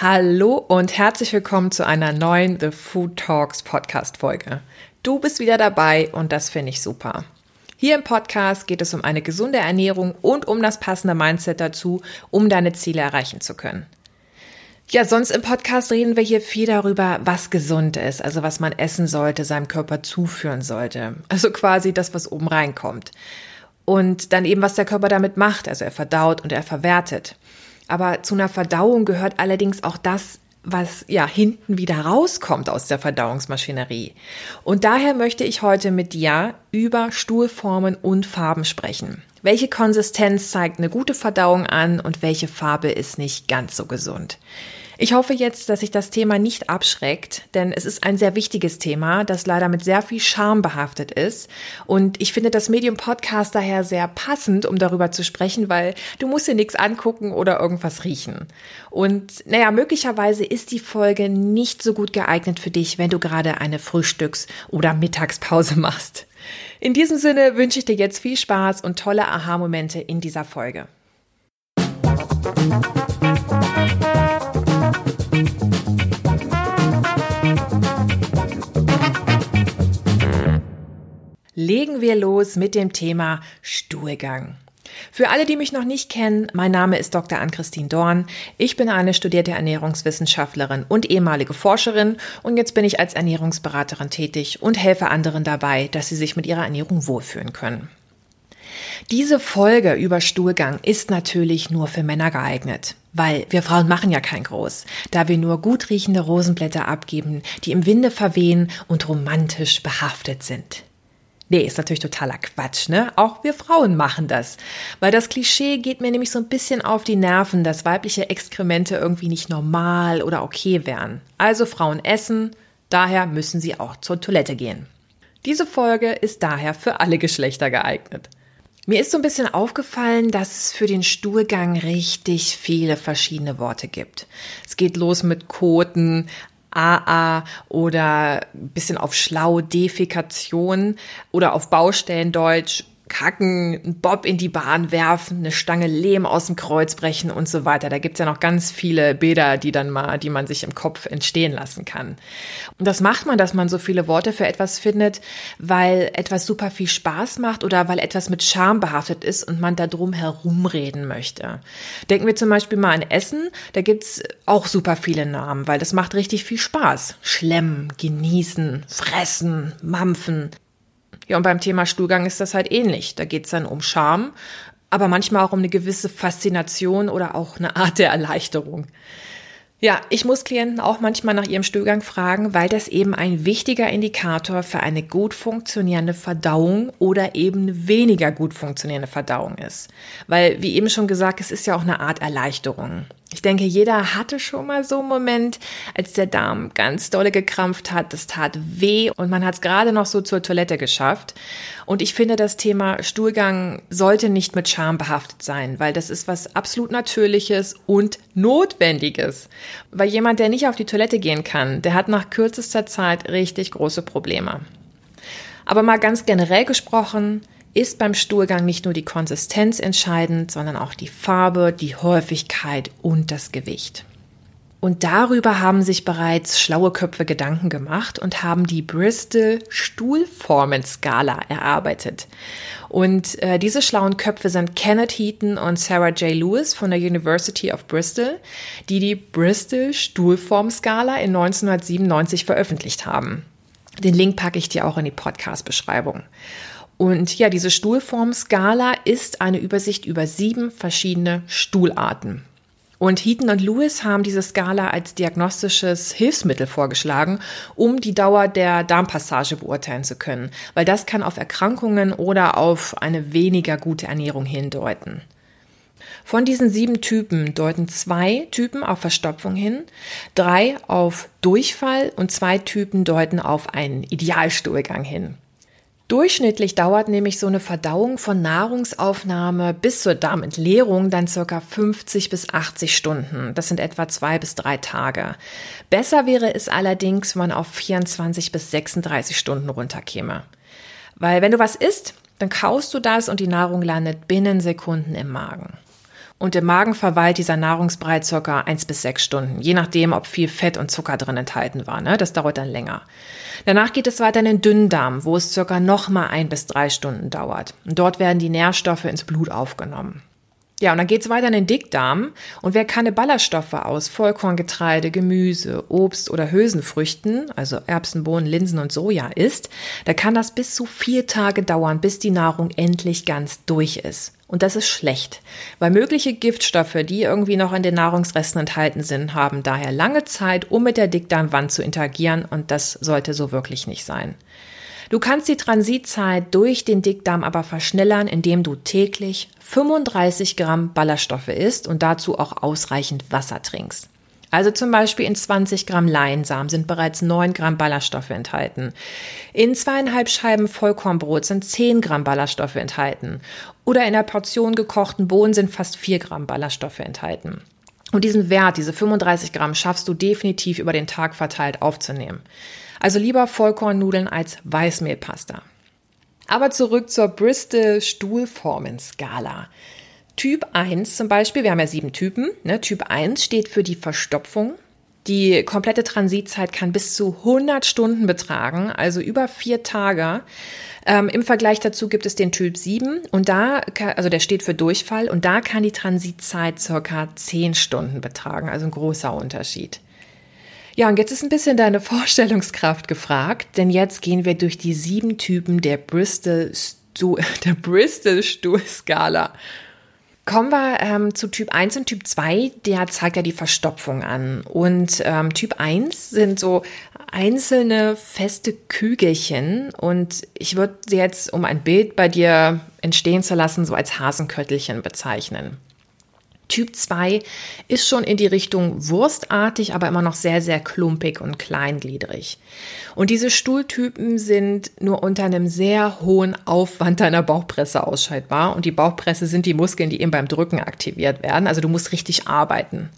Hallo und herzlich willkommen zu einer neuen The Food Talks Podcast Folge. Du bist wieder dabei und das finde ich super. Hier im Podcast geht es um eine gesunde Ernährung und um das passende Mindset dazu, um deine Ziele erreichen zu können. Ja, sonst im Podcast reden wir hier viel darüber, was gesund ist, also was man essen sollte, seinem Körper zuführen sollte. Also quasi das, was oben reinkommt. Und dann eben, was der Körper damit macht, also er verdaut und er verwertet. Aber zu einer Verdauung gehört allerdings auch das, was ja hinten wieder rauskommt aus der Verdauungsmaschinerie. Und daher möchte ich heute mit dir über Stuhlformen und Farben sprechen. Welche Konsistenz zeigt eine gute Verdauung an und welche Farbe ist nicht ganz so gesund? Ich hoffe jetzt, dass sich das Thema nicht abschreckt, denn es ist ein sehr wichtiges Thema, das leider mit sehr viel Charme behaftet ist. Und ich finde das Medium Podcast daher sehr passend, um darüber zu sprechen, weil du musst dir nichts angucken oder irgendwas riechen. Und naja, möglicherweise ist die Folge nicht so gut geeignet für dich, wenn du gerade eine Frühstücks- oder Mittagspause machst. In diesem Sinne wünsche ich dir jetzt viel Spaß und tolle Aha-Momente in dieser Folge. Legen wir los mit dem Thema Stuhlgang. Für alle, die mich noch nicht kennen, mein Name ist Dr. Ann-Christine Dorn. Ich bin eine studierte Ernährungswissenschaftlerin und ehemalige Forscherin und jetzt bin ich als Ernährungsberaterin tätig und helfe anderen dabei, dass sie sich mit ihrer Ernährung wohlfühlen können. Diese Folge über Stuhlgang ist natürlich nur für Männer geeignet, weil wir Frauen machen ja kein Groß, da wir nur gut riechende Rosenblätter abgeben, die im Winde verwehen und romantisch behaftet sind. Nee, ist natürlich totaler Quatsch, ne? Auch wir Frauen machen das. Weil das Klischee geht mir nämlich so ein bisschen auf die Nerven, dass weibliche Exkremente irgendwie nicht normal oder okay wären. Also Frauen essen, daher müssen sie auch zur Toilette gehen. Diese Folge ist daher für alle Geschlechter geeignet. Mir ist so ein bisschen aufgefallen, dass es für den Stuhlgang richtig viele verschiedene Worte gibt. Es geht los mit Koten, AA oder bisschen auf schlau Defikation oder auf Baustellendeutsch kacken, einen Bob in die Bahn werfen, eine Stange Lehm aus dem Kreuz brechen und so weiter. Da gibt's ja noch ganz viele Bilder, die dann mal, die man sich im Kopf entstehen lassen kann. Und das macht man, dass man so viele Worte für etwas findet, weil etwas super viel Spaß macht oder weil etwas mit Charme behaftet ist und man da drum herumreden möchte. Denken wir zum Beispiel mal an Essen, da gibt's auch super viele Namen, weil das macht richtig viel Spaß. Schlemmen, genießen, fressen, mampfen. Ja, und beim Thema Stuhlgang ist das halt ähnlich. Da geht's dann um Scham, aber manchmal auch um eine gewisse Faszination oder auch eine Art der Erleichterung. Ja, ich muss Klienten auch manchmal nach ihrem Stuhlgang fragen, weil das eben ein wichtiger Indikator für eine gut funktionierende Verdauung oder eben weniger gut funktionierende Verdauung ist. Weil, wie eben schon gesagt, es ist ja auch eine Art Erleichterung. Ich denke, jeder hatte schon mal so einen Moment, als der Darm ganz dolle gekrampft hat, das tat weh und man hat es gerade noch so zur Toilette geschafft. Und ich finde, das Thema Stuhlgang sollte nicht mit Scham behaftet sein, weil das ist was absolut Natürliches und Notwendiges. Weil jemand, der nicht auf die Toilette gehen kann, der hat nach kürzester Zeit richtig große Probleme. Aber mal ganz generell gesprochen, ist beim Stuhlgang nicht nur die Konsistenz entscheidend, sondern auch die Farbe, die Häufigkeit und das Gewicht. Und darüber haben sich bereits schlaue Köpfe Gedanken gemacht und haben die Bristol Stuhlformenskala erarbeitet. Und äh, diese schlauen Köpfe sind Kenneth Heaton und Sarah J. Lewis von der University of Bristol, die die Bristol Stuhlformskala in 1997 veröffentlicht haben. Den Link packe ich dir auch in die Podcast-Beschreibung. Und ja, diese Stuhlformskala ist eine Übersicht über sieben verschiedene Stuhlarten. Und Heaton und Lewis haben diese Skala als diagnostisches Hilfsmittel vorgeschlagen, um die Dauer der Darmpassage beurteilen zu können, weil das kann auf Erkrankungen oder auf eine weniger gute Ernährung hindeuten. Von diesen sieben Typen deuten zwei Typen auf Verstopfung hin, drei auf Durchfall und zwei Typen deuten auf einen Idealstuhlgang hin. Durchschnittlich dauert nämlich so eine Verdauung von Nahrungsaufnahme bis zur Darmentleerung dann circa 50 bis 80 Stunden. Das sind etwa zwei bis drei Tage. Besser wäre es allerdings, wenn man auf 24 bis 36 Stunden runterkäme. Weil wenn du was isst, dann kaust du das und die Nahrung landet binnen Sekunden im Magen. Und im Magen verweilt dieser Nahrungsbrei circa eins bis sechs Stunden, je nachdem, ob viel Fett und Zucker drin enthalten war. Ne? Das dauert dann länger. Danach geht es weiter in den Dünndarm, wo es circa nochmal ein bis drei Stunden dauert. Und dort werden die Nährstoffe ins Blut aufgenommen. Ja, und dann geht's weiter in den Dickdarm. Und wer keine Ballaststoffe aus Vollkorngetreide, Gemüse, Obst oder Hülsenfrüchten, also Erbsen, Bohnen, Linsen und Soja isst, da kann das bis zu vier Tage dauern, bis die Nahrung endlich ganz durch ist. Und das ist schlecht, weil mögliche Giftstoffe, die irgendwie noch in den Nahrungsresten enthalten sind, haben daher lange Zeit, um mit der Dickdarmwand zu interagieren und das sollte so wirklich nicht sein. Du kannst die Transitzeit durch den Dickdarm aber verschnellern, indem du täglich 35 Gramm Ballaststoffe isst und dazu auch ausreichend Wasser trinkst. Also zum Beispiel in 20 Gramm Leinsamen sind bereits 9 Gramm Ballaststoffe enthalten. In zweieinhalb Scheiben Vollkornbrot sind 10 Gramm Ballaststoffe enthalten. Oder in einer Portion gekochten Bohnen sind fast 4 Gramm Ballaststoffe enthalten. Und diesen Wert, diese 35 Gramm, schaffst du definitiv über den Tag verteilt aufzunehmen. Also lieber Vollkornnudeln als Weißmehlpasta. Aber zurück zur Bristol Stuhlformenskala. Typ 1 zum Beispiel, wir haben ja sieben Typen. Ne? Typ 1 steht für die Verstopfung. Die komplette Transitzeit kann bis zu 100 Stunden betragen, also über vier Tage. Ähm, Im Vergleich dazu gibt es den Typ 7 und da, also der steht für Durchfall und da kann die Transitzeit circa 10 Stunden betragen, also ein großer Unterschied. Ja, und jetzt ist ein bisschen deine Vorstellungskraft gefragt, denn jetzt gehen wir durch die sieben Typen der Bristol, der Bristol Stuhlskala. Kommen wir ähm, zu Typ 1 und Typ 2, der zeigt ja die Verstopfung an. Und ähm, Typ 1 sind so einzelne feste Kügelchen und ich würde sie jetzt, um ein Bild bei dir entstehen zu lassen, so als Hasenköttelchen bezeichnen. Typ 2 ist schon in die Richtung wurstartig, aber immer noch sehr, sehr klumpig und kleingliedrig. Und diese Stuhltypen sind nur unter einem sehr hohen Aufwand deiner Bauchpresse ausscheidbar. Und die Bauchpresse sind die Muskeln, die eben beim Drücken aktiviert werden. Also du musst richtig arbeiten.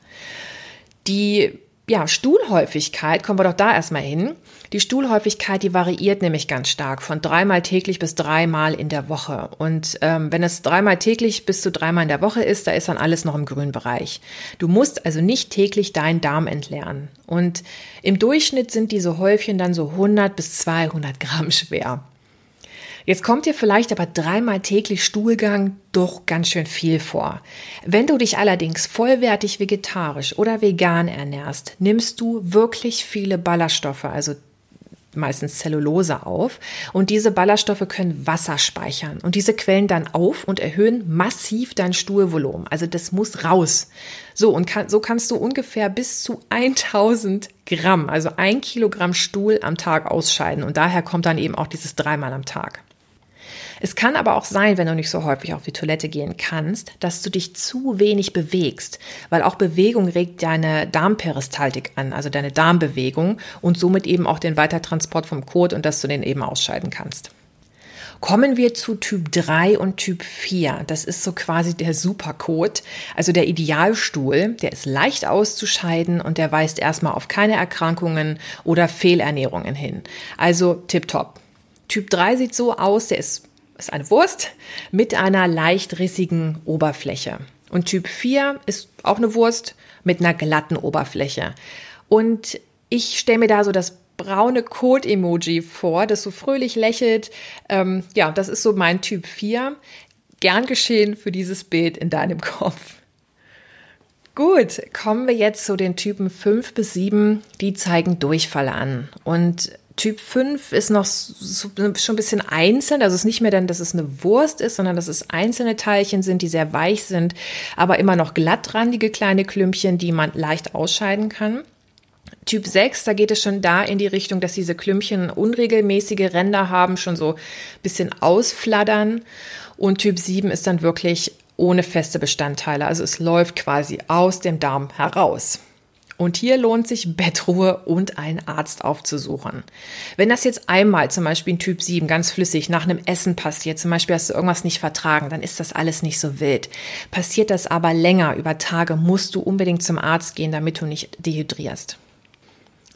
Die ja, Stuhlhäufigkeit, kommen wir doch da erstmal hin. Die Stuhlhäufigkeit, die variiert nämlich ganz stark von dreimal täglich bis dreimal in der Woche. Und ähm, wenn es dreimal täglich bis zu dreimal in der Woche ist, da ist dann alles noch im grünen Bereich. Du musst also nicht täglich deinen Darm entleeren. Und im Durchschnitt sind diese Häufchen dann so 100 bis 200 Gramm schwer. Jetzt kommt dir vielleicht aber dreimal täglich Stuhlgang doch ganz schön viel vor. Wenn du dich allerdings vollwertig vegetarisch oder vegan ernährst, nimmst du wirklich viele Ballaststoffe, also meistens Zellulose auf und diese Ballaststoffe können Wasser speichern und diese quellen dann auf und erhöhen massiv dein Stuhlvolumen. Also das muss raus. So und kann, so kannst du ungefähr bis zu 1000 Gramm, also ein Kilogramm Stuhl am Tag ausscheiden und daher kommt dann eben auch dieses dreimal am Tag. Es kann aber auch sein, wenn du nicht so häufig auf die Toilette gehen kannst, dass du dich zu wenig bewegst, weil auch Bewegung regt deine Darmperistaltik an, also deine Darmbewegung und somit eben auch den Weitertransport vom Kot und dass du den eben ausscheiden kannst. Kommen wir zu Typ 3 und Typ 4. Das ist so quasi der Supercode, also der Idealstuhl. Der ist leicht auszuscheiden und der weist erstmal auf keine Erkrankungen oder Fehlernährungen hin. Also tipptopp. Typ 3 sieht so aus, der ist ist eine Wurst mit einer leicht rissigen Oberfläche. Und Typ 4 ist auch eine Wurst mit einer glatten Oberfläche. Und ich stelle mir da so das braune Code-Emoji vor, das so fröhlich lächelt. Ähm, ja, das ist so mein Typ 4. Gern geschehen für dieses Bild in deinem Kopf. Gut, kommen wir jetzt zu den Typen 5 bis 7, die zeigen Durchfall an. Und Typ 5 ist noch so, schon ein bisschen einzeln. Also es ist nicht mehr dann, dass es eine Wurst ist, sondern dass es einzelne Teilchen sind, die sehr weich sind, aber immer noch glattrandige kleine Klümpchen, die man leicht ausscheiden kann. Typ 6, da geht es schon da in die Richtung, dass diese Klümpchen unregelmäßige Ränder haben, schon so ein bisschen ausfladdern. Und Typ 7 ist dann wirklich ohne feste Bestandteile. Also es läuft quasi aus dem Darm heraus. Und hier lohnt sich Bettruhe und einen Arzt aufzusuchen. Wenn das jetzt einmal zum Beispiel in Typ 7 ganz flüssig nach einem Essen passiert, zum Beispiel hast du irgendwas nicht vertragen, dann ist das alles nicht so wild. Passiert das aber länger über Tage, musst du unbedingt zum Arzt gehen, damit du nicht dehydrierst.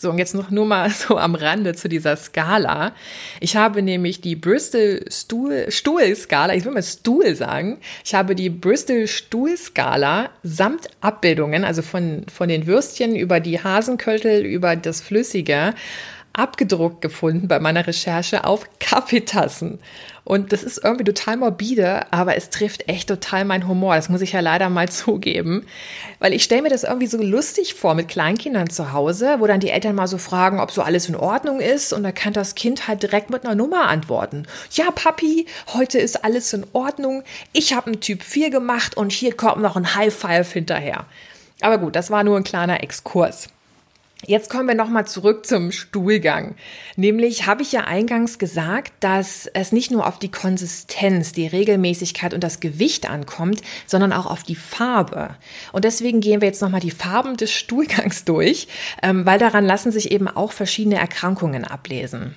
So, und jetzt noch nur mal so am Rande zu dieser Skala. Ich habe nämlich die Bristol Stuhl, Stuhl-Skala, ich will mal Stuhl sagen. Ich habe die Bristol Stuhl-Skala samt Abbildungen, also von, von den Würstchen über die Hasenköttel, über das Flüssige, abgedruckt gefunden bei meiner Recherche auf Kaffeetassen. Und das ist irgendwie total morbide, aber es trifft echt total mein Humor. Das muss ich ja leider mal zugeben. Weil ich stelle mir das irgendwie so lustig vor mit Kleinkindern zu Hause, wo dann die Eltern mal so fragen, ob so alles in Ordnung ist. Und da kann das Kind halt direkt mit einer Nummer antworten. Ja, Papi, heute ist alles in Ordnung. Ich habe einen Typ 4 gemacht und hier kommt noch ein High Five hinterher. Aber gut, das war nur ein kleiner Exkurs. Jetzt kommen wir nochmal zurück zum Stuhlgang. Nämlich habe ich ja eingangs gesagt, dass es nicht nur auf die Konsistenz, die Regelmäßigkeit und das Gewicht ankommt, sondern auch auf die Farbe. Und deswegen gehen wir jetzt nochmal die Farben des Stuhlgangs durch, ähm, weil daran lassen sich eben auch verschiedene Erkrankungen ablesen.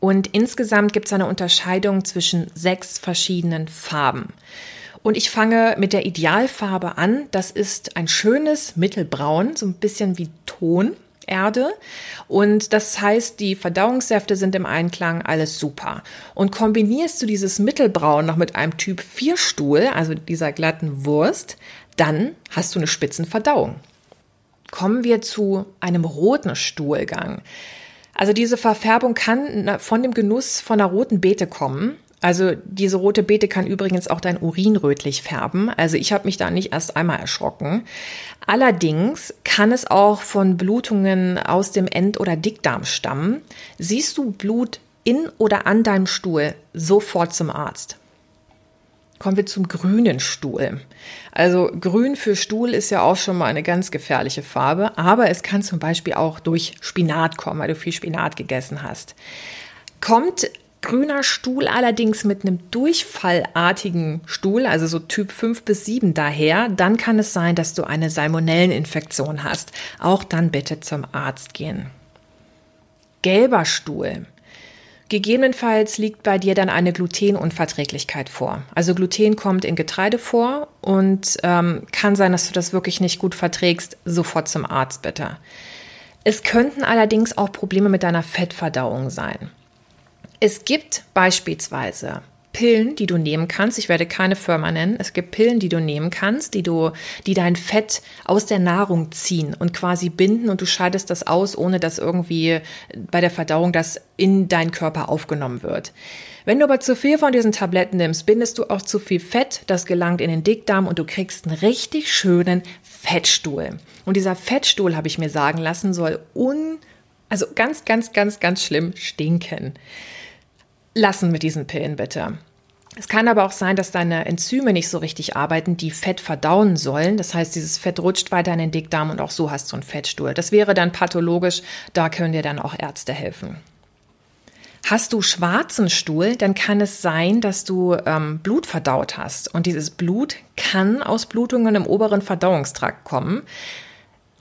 Und insgesamt gibt es eine Unterscheidung zwischen sechs verschiedenen Farben. Und ich fange mit der Idealfarbe an. Das ist ein schönes Mittelbraun, so ein bisschen wie Ton. Erde. Und das heißt, die Verdauungssäfte sind im Einklang, alles super. Und kombinierst du dieses Mittelbraun noch mit einem Typ 4 Stuhl, also dieser glatten Wurst, dann hast du eine Spitzenverdauung. Kommen wir zu einem roten Stuhlgang. Also diese Verfärbung kann von dem Genuss von einer roten Beete kommen. Also diese rote Beete kann übrigens auch dein Urin rötlich färben. Also ich habe mich da nicht erst einmal erschrocken. Allerdings kann es auch von Blutungen aus dem End- oder Dickdarm stammen. Siehst du Blut in oder an deinem Stuhl, sofort zum Arzt. Kommen wir zum grünen Stuhl. Also grün für Stuhl ist ja auch schon mal eine ganz gefährliche Farbe, aber es kann zum Beispiel auch durch Spinat kommen, weil du viel Spinat gegessen hast. Kommt grüner Stuhl allerdings mit einem durchfallartigen Stuhl, also so Typ 5 bis 7 daher, dann kann es sein, dass du eine Salmonelleninfektion hast. Auch dann bitte zum Arzt gehen. Gelber Stuhl. Gegebenenfalls liegt bei dir dann eine Glutenunverträglichkeit vor. Also Gluten kommt in Getreide vor und ähm, kann sein, dass du das wirklich nicht gut verträgst. Sofort zum Arzt bitte. Es könnten allerdings auch Probleme mit deiner Fettverdauung sein. Es gibt beispielsweise Pillen, die du nehmen kannst. Ich werde keine Firma nennen. Es gibt Pillen, die du nehmen kannst, die du, die dein Fett aus der Nahrung ziehen und quasi binden und du scheidest das aus, ohne dass irgendwie bei der Verdauung das in deinen Körper aufgenommen wird. Wenn du aber zu viel von diesen Tabletten nimmst, bindest du auch zu viel Fett, das gelangt in den Dickdarm und du kriegst einen richtig schönen Fettstuhl. Und dieser Fettstuhl, habe ich mir sagen lassen, soll un, also ganz, ganz, ganz, ganz schlimm stinken lassen mit diesen Pillen bitte. Es kann aber auch sein, dass deine Enzyme nicht so richtig arbeiten, die Fett verdauen sollen. Das heißt, dieses Fett rutscht weiter in den Dickdarm und auch so hast du einen Fettstuhl. Das wäre dann pathologisch, da können dir dann auch Ärzte helfen. Hast du schwarzen Stuhl, dann kann es sein, dass du ähm, Blut verdaut hast. Und dieses Blut kann aus Blutungen im oberen Verdauungstrakt kommen.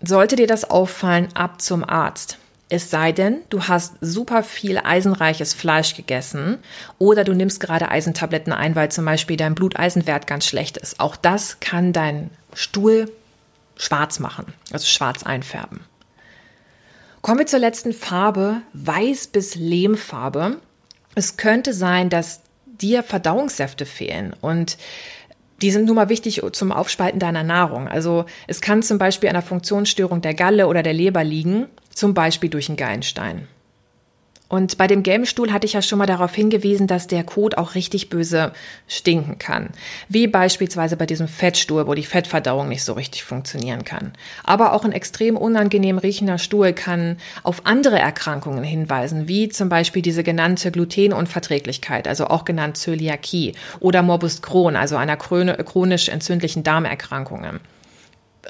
Sollte dir das auffallen, ab zum Arzt. Es sei denn, du hast super viel eisenreiches Fleisch gegessen oder du nimmst gerade Eisentabletten ein, weil zum Beispiel dein Bluteisenwert ganz schlecht ist. Auch das kann dein Stuhl schwarz machen, also schwarz einfärben. Kommen wir zur letzten Farbe, weiß bis Lehmfarbe. Es könnte sein, dass dir Verdauungssäfte fehlen und die sind nun mal wichtig zum Aufspalten deiner Nahrung. Also es kann zum Beispiel an einer Funktionsstörung der Galle oder der Leber liegen, zum Beispiel durch einen Gallenstein. Und bei dem gelben Stuhl hatte ich ja schon mal darauf hingewiesen, dass der Kot auch richtig böse stinken kann. Wie beispielsweise bei diesem Fettstuhl, wo die Fettverdauung nicht so richtig funktionieren kann. Aber auch ein extrem unangenehm riechender Stuhl kann auf andere Erkrankungen hinweisen, wie zum Beispiel diese genannte Glutenunverträglichkeit, also auch genannt Zöliakie oder Morbus Crohn, also einer chronisch entzündlichen Darmerkrankung.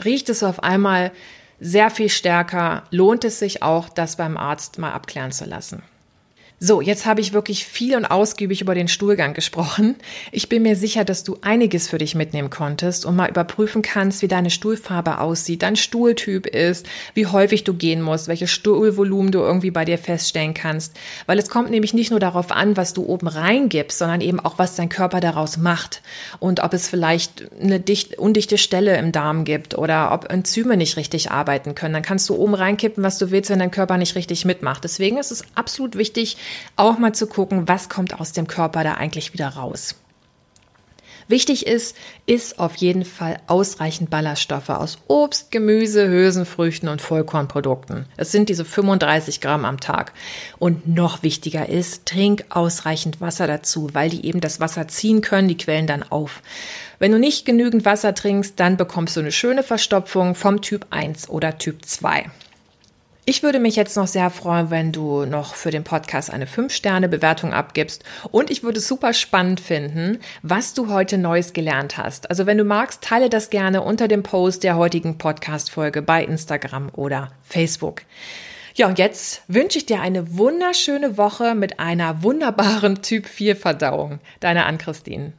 Riecht es auf einmal sehr viel stärker, lohnt es sich auch, das beim Arzt mal abklären zu lassen. So, jetzt habe ich wirklich viel und ausgiebig über den Stuhlgang gesprochen. Ich bin mir sicher, dass du einiges für dich mitnehmen konntest und mal überprüfen kannst, wie deine Stuhlfarbe aussieht, dein Stuhltyp ist, wie häufig du gehen musst, welches Stuhlvolumen du irgendwie bei dir feststellen kannst. Weil es kommt nämlich nicht nur darauf an, was du oben reingibst, sondern eben auch, was dein Körper daraus macht und ob es vielleicht eine dicht, undichte Stelle im Darm gibt oder ob Enzyme nicht richtig arbeiten können. Dann kannst du oben reinkippen, was du willst, wenn dein Körper nicht richtig mitmacht. Deswegen ist es absolut wichtig, auch mal zu gucken, was kommt aus dem Körper da eigentlich wieder raus. Wichtig ist, ist auf jeden Fall ausreichend Ballaststoffe aus Obst, Gemüse, Hülsenfrüchten und Vollkornprodukten. Es sind diese 35 Gramm am Tag. Und noch wichtiger ist, trink ausreichend Wasser dazu, weil die eben das Wasser ziehen können, die quellen dann auf. Wenn du nicht genügend Wasser trinkst, dann bekommst du eine schöne Verstopfung vom Typ 1 oder Typ 2. Ich würde mich jetzt noch sehr freuen, wenn du noch für den Podcast eine 5-Sterne-Bewertung abgibst. Und ich würde es super spannend finden, was du heute Neues gelernt hast. Also wenn du magst, teile das gerne unter dem Post der heutigen Podcast-Folge bei Instagram oder Facebook. Ja, und jetzt wünsche ich dir eine wunderschöne Woche mit einer wunderbaren Typ 4 Verdauung. Deine Ann-Christine.